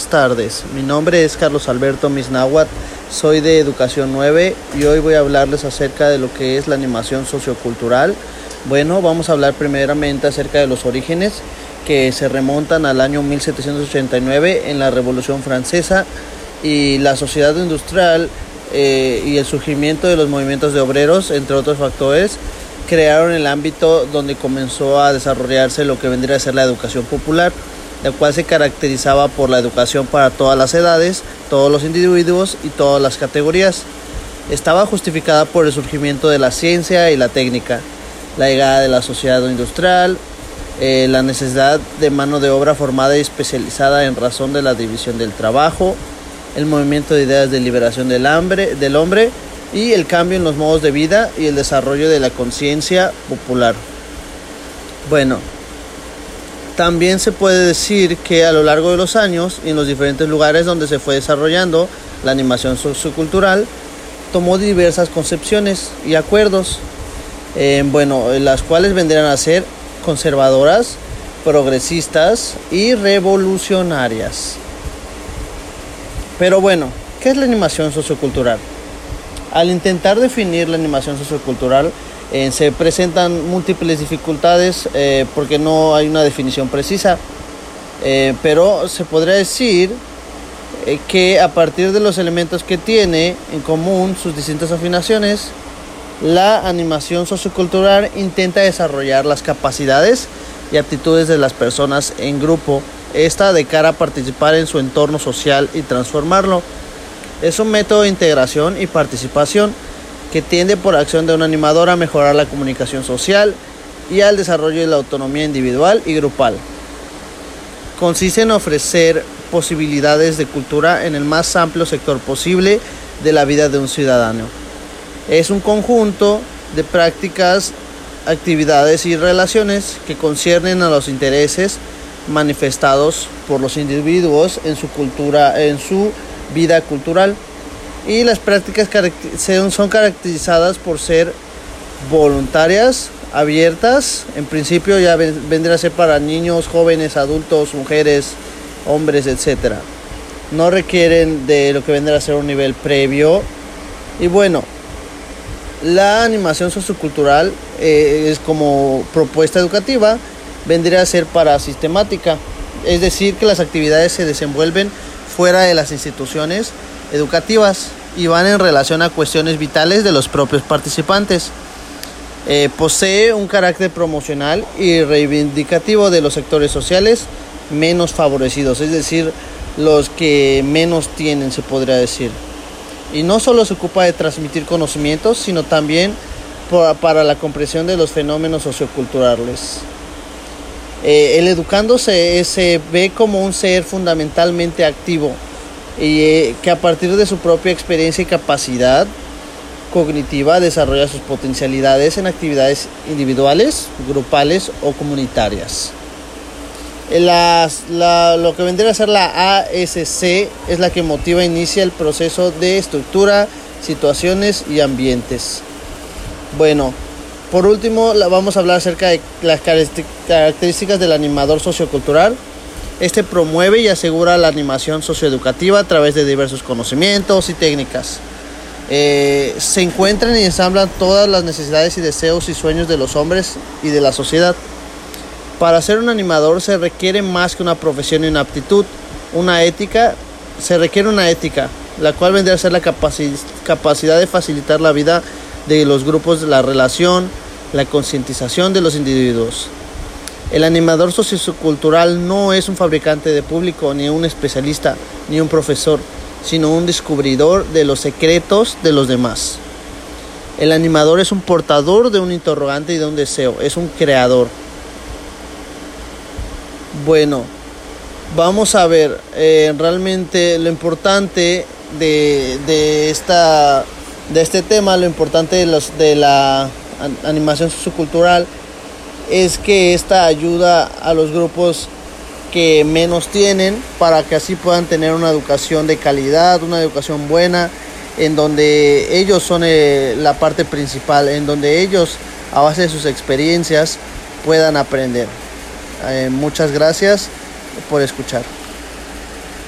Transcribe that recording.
Buenas tardes, mi nombre es Carlos Alberto Misnahuat, soy de Educación 9 y hoy voy a hablarles acerca de lo que es la animación sociocultural. Bueno, vamos a hablar primeramente acerca de los orígenes que se remontan al año 1789 en la Revolución Francesa y la sociedad industrial eh, y el surgimiento de los movimientos de obreros, entre otros factores, crearon el ámbito donde comenzó a desarrollarse lo que vendría a ser la educación popular la cual se caracterizaba por la educación para todas las edades, todos los individuos y todas las categorías. Estaba justificada por el surgimiento de la ciencia y la técnica, la llegada de la sociedad industrial, eh, la necesidad de mano de obra formada y especializada en razón de la división del trabajo, el movimiento de ideas de liberación del, hambre, del hombre y el cambio en los modos de vida y el desarrollo de la conciencia popular. Bueno, también se puede decir que a lo largo de los años y en los diferentes lugares donde se fue desarrollando la animación sociocultural, tomó diversas concepciones y acuerdos, eh, bueno, las cuales vendrían a ser conservadoras, progresistas y revolucionarias. Pero bueno, ¿qué es la animación sociocultural? Al intentar definir la animación sociocultural, eh, se presentan múltiples dificultades eh, porque no hay una definición precisa, eh, pero se podría decir que a partir de los elementos que tiene en común sus distintas afinaciones, la animación sociocultural intenta desarrollar las capacidades y aptitudes de las personas en grupo, esta de cara a participar en su entorno social y transformarlo. Es un método de integración y participación que tiende por acción de un animador a mejorar la comunicación social y al desarrollo de la autonomía individual y grupal. Consiste en ofrecer posibilidades de cultura en el más amplio sector posible de la vida de un ciudadano. Es un conjunto de prácticas, actividades y relaciones que conciernen a los intereses manifestados por los individuos en su cultura, en su vida cultural y las prácticas son caracterizadas por ser voluntarias, abiertas, en principio ya vendría a ser para niños, jóvenes, adultos, mujeres, hombres, etc. No requieren de lo que vendrá a ser un nivel previo. Y bueno, la animación sociocultural eh, es como propuesta educativa, vendría a ser para sistemática, es decir, que las actividades se desenvuelven fuera de las instituciones educativas y van en relación a cuestiones vitales de los propios participantes. Eh, posee un carácter promocional y reivindicativo de los sectores sociales menos favorecidos, es decir, los que menos tienen, se podría decir. Y no solo se ocupa de transmitir conocimientos, sino también para la comprensión de los fenómenos socioculturales. Eh, el educando se ve como un ser fundamentalmente activo, y eh, que a partir de su propia experiencia y capacidad cognitiva desarrolla sus potencialidades en actividades individuales, grupales o comunitarias. lo que vendría a ser la ASC es la que motiva e inicia el proceso de estructura, situaciones y ambientes. Bueno, por último vamos a hablar acerca de las características del animador sociocultural este promueve y asegura la animación socioeducativa a través de diversos conocimientos y técnicas. Eh, se encuentran y ensamblan todas las necesidades y deseos y sueños de los hombres y de la sociedad. Para ser un animador se requiere más que una profesión y una aptitud, una ética, se requiere una ética, la cual vendría a ser la capacidad de facilitar la vida de los grupos, la relación, la concientización de los individuos. El animador sociocultural no es un fabricante de público, ni un especialista, ni un profesor, sino un descubridor de los secretos de los demás. El animador es un portador de un interrogante y de un deseo, es un creador. Bueno, vamos a ver, eh, realmente lo importante de, esta, de este tema, lo importante de, los, de la animación sociocultural, es que esta ayuda a los grupos que menos tienen para que así puedan tener una educación de calidad, una educación buena, en donde ellos son eh, la parte principal, en donde ellos a base de sus experiencias puedan aprender. Eh, muchas gracias por escuchar.